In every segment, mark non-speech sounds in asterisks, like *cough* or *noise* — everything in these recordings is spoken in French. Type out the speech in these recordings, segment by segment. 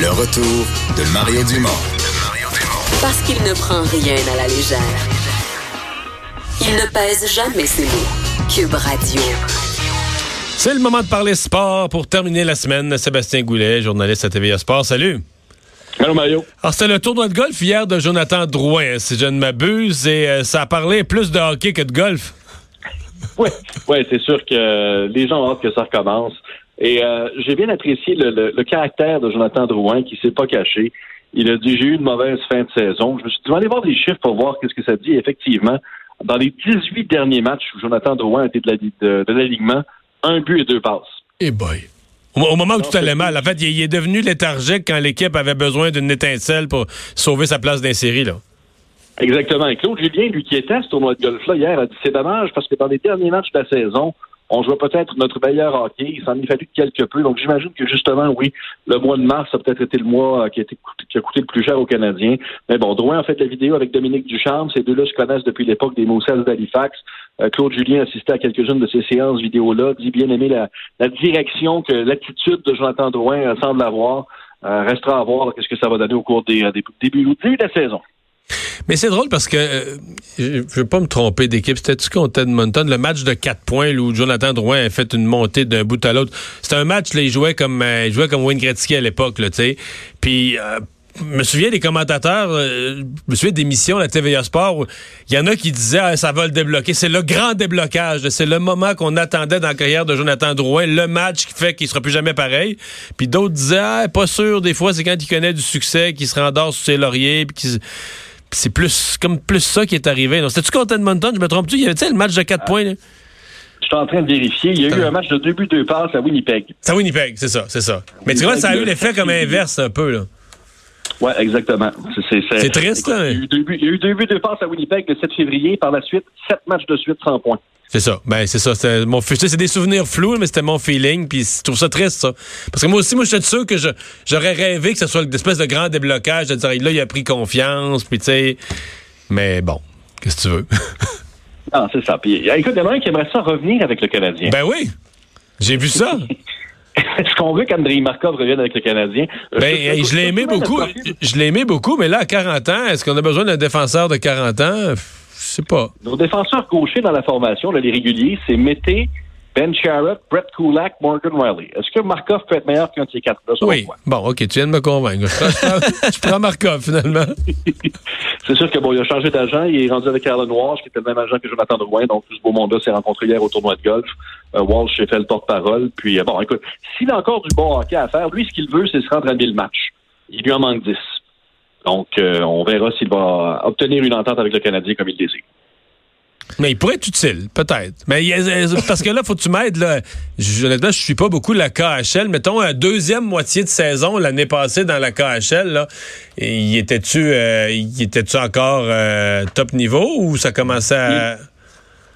Le retour de Mario Dumont. Parce qu'il ne prend rien à la légère. Il ne pèse jamais ses mots. Cube Radio. C'est le moment de parler sport pour terminer la semaine. Sébastien Goulet, journaliste à TVA Sport. Salut. Allô Mario. Alors c'était le tournoi de golf hier de Jonathan Drouin, si je ne m'abuse, et euh, ça a parlé plus de hockey que de golf. Oui, ouais, c'est sûr que les gens ont hâte que ça recommence. Et euh, j'ai bien apprécié le, caractère de Jonathan Drouin qui s'est pas caché. Il a dit j'ai eu une mauvaise fin de saison. Je me suis dit, aller voir des chiffres pour voir qu'est-ce que ça dit. Effectivement, dans les 18 derniers matchs où Jonathan Drouin a été de l'alignement, un but et deux passes. Eh boy. Au, moment où tout allait mal, en fait, il, est devenu léthargique quand l'équipe avait besoin d'une étincelle pour sauver sa place d'insérie, là. Exactement. Et Claude Julien, lui qui était ce tournoi de golf-là hier, a dit c'est dommage parce que dans les derniers matchs de la saison, on joue peut-être notre meilleur hockey. Il s'en est fallu quelque peu. Donc, j'imagine que justement, oui, le mois de mars a peut-être été le mois qui a, été, qui a coûté le plus cher aux Canadiens. Mais bon, Drouin a fait la vidéo avec Dominique Ducharme. Ces deux-là se connaissent depuis l'époque des Moussels d'Halifax. Euh, Claude Julien assisté à quelques-unes de ces séances vidéo-là, dit bien aimer la, direction que l'attitude de Jonathan Drouin euh, semble avoir. Euh, restera à voir qu'est-ce que ça va donner au cours des, des débuts de la saison. Mais c'est drôle parce que euh, je ne veux pas me tromper d'équipe. C'était-tu contre Edmonton? Le match de 4 points où Jonathan Drouin a fait une montée d'un bout à l'autre. C'était un match, là, il jouait comme euh, il jouait comme Wayne Gretzky à l'époque, tu sais. Puis euh, me souviens des commentateurs, je me souviens d'émissions à la TVA Sport il y en a qui disaient ah, ça va le débloquer. C'est le grand déblocage. C'est le moment qu'on attendait dans la carrière de Jonathan Drouin, le match qui fait qu'il sera plus jamais pareil. Puis d'autres disaient ah, pas sûr, des fois, c'est quand il connaît du succès qu'il se rendort sur ses lauriers. Puis c'est plus comme plus ça qui est arrivé. C'était-tu contre Edmonton? Je me trompe-tu? Il y avait le match de 4 points? Je suis en train de vérifier. Il y a eu un match de deux buts, deux passes à Winnipeg. C'est à Winnipeg, c'est ça, c'est ça. Mais tu vois, ça a eu l'effet comme inverse un peu, là. Oui, exactement. C'est triste, là. Il y, a eu deux buts, il y a eu deux buts, deux passes à Winnipeg le 7 février. Par la suite, sept matchs de suite sans points. C'est ça. Ben, c'est ça. C'est mon, c'est des souvenirs flous, mais c'était mon feeling. Puis je trouve ça triste, ça. Parce que moi aussi, moi, je suis sûr que j'aurais rêvé que ce soit une espèce de grand déblocage, de dire, là, il a pris confiance, puis tu sais. Mais bon, qu'est-ce que tu veux? *laughs* non, c'est ça. Puis, écoute, il y en a un qui aimerait ça revenir avec le Canadien. Ben oui. J'ai vu ça. *laughs* Est-ce qu'on veut qu'André Markov revienne avec le Canadien? Ben, je l'ai aimé beaucoup. Je l'ai aimé beaucoup, mais là, à 40 ans, est-ce qu'on a besoin d'un défenseur de 40 ans? Je sais pas. Nos défenseurs gauchers dans la formation, les réguliers, c'est Mété, Ben Sharrett, Brett Kulak, Morgan Riley. Est-ce que Markov peut être meilleur qu'un de ces quatre-là? Oui. Bon, OK, tu viens de me convaincre. Je prends, *laughs* Markov, finalement. *laughs* c'est sûr que bon, il a changé d'agent. Il est rendu avec Alan Walsh, qui était le même agent que Jonathan Drouin. Donc, tout ce beau monde-là s'est rencontré hier au tournoi de golf. Euh, Walsh s'est fait le porte-parole. Puis, euh, bon, écoute, s'il a encore du bon hockey à faire, lui, ce qu'il veut, c'est se rendre à 1000 matchs. Il lui en manque 10. Donc, euh, on verra s'il va obtenir une entente avec le Canadien comme il désire. Mais il pourrait être utile, peut-être. Mais parce que là, faut que tu m'aides. Là. Je, honnêtement, je suis pas beaucoup la KHL. Mettons, la deuxième moitié de saison l'année passée dans la KHL, là, y était-tu euh, était-tu encore euh, top niveau ou ça commençait à...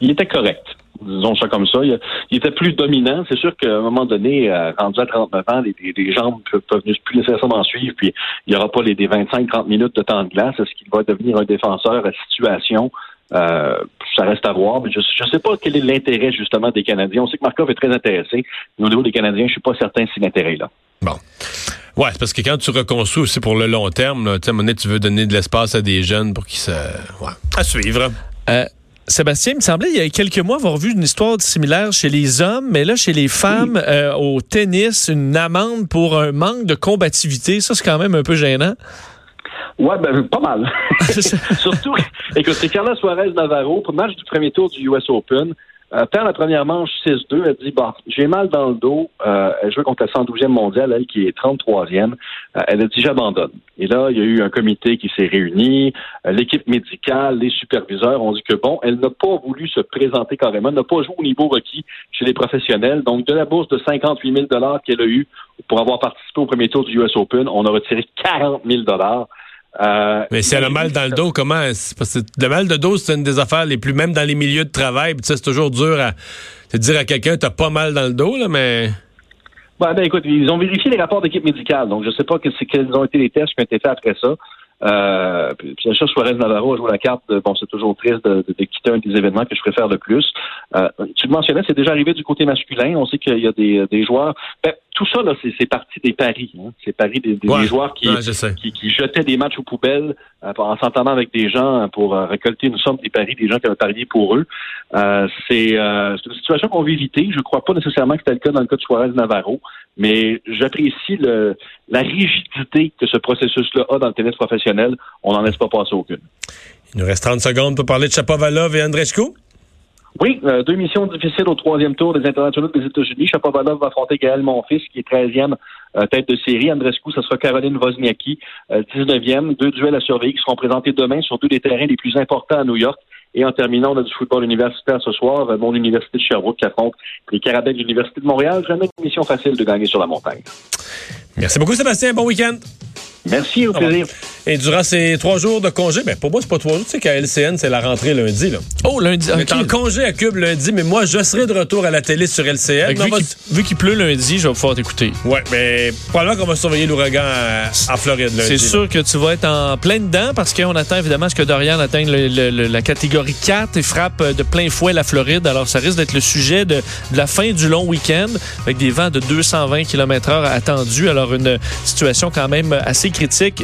il était correct disons ça comme ça. Il, était plus dominant. C'est sûr qu'à un moment donné, euh, rendu à 39 ans, les, jambes peuvent, peuvent plus nécessairement suivre, puis il n'y aura pas les, 25-30 minutes de temps de glace. Est-ce qu'il va devenir un défenseur à situation? Euh, ça reste à voir, mais je ne sais pas quel est l'intérêt justement des Canadiens. On sait que Markov est très intéressé, mais au niveau des Canadiens, je suis pas certain si l'intérêt est là. Bon. Ouais, c'est parce que quand tu reconstruis aussi pour le long terme, là, tu veux donner de l'espace à des jeunes pour qu'ils se. Ouais. À suivre. Euh, Sébastien, il me semblait il y a quelques mois avoir vu une histoire similaire chez les hommes, mais là, chez les femmes, euh, au tennis, une amende pour un manque de combativité. Ça, c'est quand même un peu gênant. Ouais, ben, pas mal. *laughs* *laughs* Surtout, écoute, c'est Carla Suarez Navarro, pour le match du premier tour du US Open. Euh, perd la première manche 6-2. Elle dit, bon, j'ai mal dans le dos. Euh, elle joue contre la 112e mondiale, elle qui est 33e. Euh, elle a dit, j'abandonne. Et là, il y a eu un comité qui s'est réuni. Euh, l'équipe médicale, les superviseurs ont dit que, bon, elle n'a pas voulu se présenter carrément, n'a pas joué au niveau requis chez les professionnels. Donc, de la bourse de 58 000 qu'elle a eu pour avoir participé au premier tour du US Open, on a retiré 40 000 euh, mais si elle a mal dans le dos, comment? Parce que le mal de dos, c'est une des affaires les plus, même dans les milieux de travail, c'est toujours dur à de dire à quelqu'un t'as pas mal dans le dos, là, mais. Ben, ben, écoute, ils ont vérifié les rapports d'équipe médicale, donc je sais pas que, quels ont été les tests qui ont été faits après ça. Euh, puis Sacha Suarez Navarro a joué la carte de, bon, c'est toujours triste de, de, quitter un des événements que je préfère le plus. Euh, tu le mentionnais, c'est déjà arrivé du côté masculin. On sait qu'il y a des, des joueurs. Ben, tout ça, là, c'est, parti des paris. Hein. C'est paris des, des, joueurs qui, qui, qui, jetaient des matchs aux poubelles euh, en s'entendant avec des gens pour euh, récolter une somme des paris des gens qui avaient parié pour eux. Euh, c'est, c'est une situation qu'on veut éviter. Je ne crois pas nécessairement que c'était le cas dans le cas de Suarez Navarro, mais j'apprécie le, la rigidité que ce processus-là a dans le tennis professionnel. On n'en laisse pas passer aucune. Il nous reste 30 secondes pour parler de Chapovalov et Andrescu. Oui, euh, deux missions difficiles au troisième tour des internationaux des États-Unis. Chapovalov va affronter Gaël Monfils, qui est 13e euh, tête de série. Andrescu, ce sera Caroline Wozniacki, 19e. Euh, deux duels à surveiller qui seront présentés demain sur deux des terrains les plus importants à New York. Et en terminant, on a du football universitaire ce soir. Mon université de Sherbrooke qui affronte les Carabins de l'Université de Montréal. Jamais une mission facile de gagner sur la montagne. Merci beaucoup, Sébastien. Bon week-end. Merci, au plaisir. Et durant ces trois jours de congé, ben pour moi, c'est pas trois jours. Tu sais qu'à LCN, c'est la rentrée lundi. Là. Oh, lundi. On est en congé à Cube lundi, mais moi, je serai de retour à la télé sur LCN. vu qu'il pleut lundi, je vais pouvoir t'écouter. Ouais, mais probablement qu'on va surveiller l'ouragan en Floride lundi. C'est sûr que tu vas être en plein dedans parce qu'on attend évidemment ce que Dorian atteigne la catégorie 4 et frappe de plein fouet la Floride. Alors, ça risque d'être le sujet de, de, la fin du long week-end avec des vents de 220 km/h attendus. Alors, une situation quand même assez critique.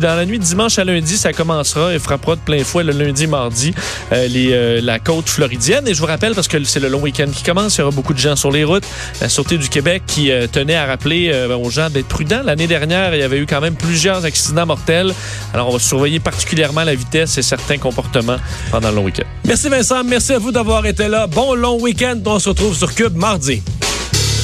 Dans la nuit de dimanche à lundi, ça commencera et frappera de plein fouet le lundi, mardi, euh, euh, la côte floridienne. Et je vous rappelle, parce que c'est le long week-end qui commence, il y aura beaucoup de gens sur les routes. La Sûreté du Québec qui euh, tenait à rappeler aux gens d'être prudents. L'année dernière, il y avait eu quand même plusieurs accidents mortels. Alors, on va surveiller particulièrement la vitesse et certains comportements pendant le long week-end. Merci Vincent. Merci à vous d'avoir été là. Bon long week-end. On se retrouve sur Cube mardi.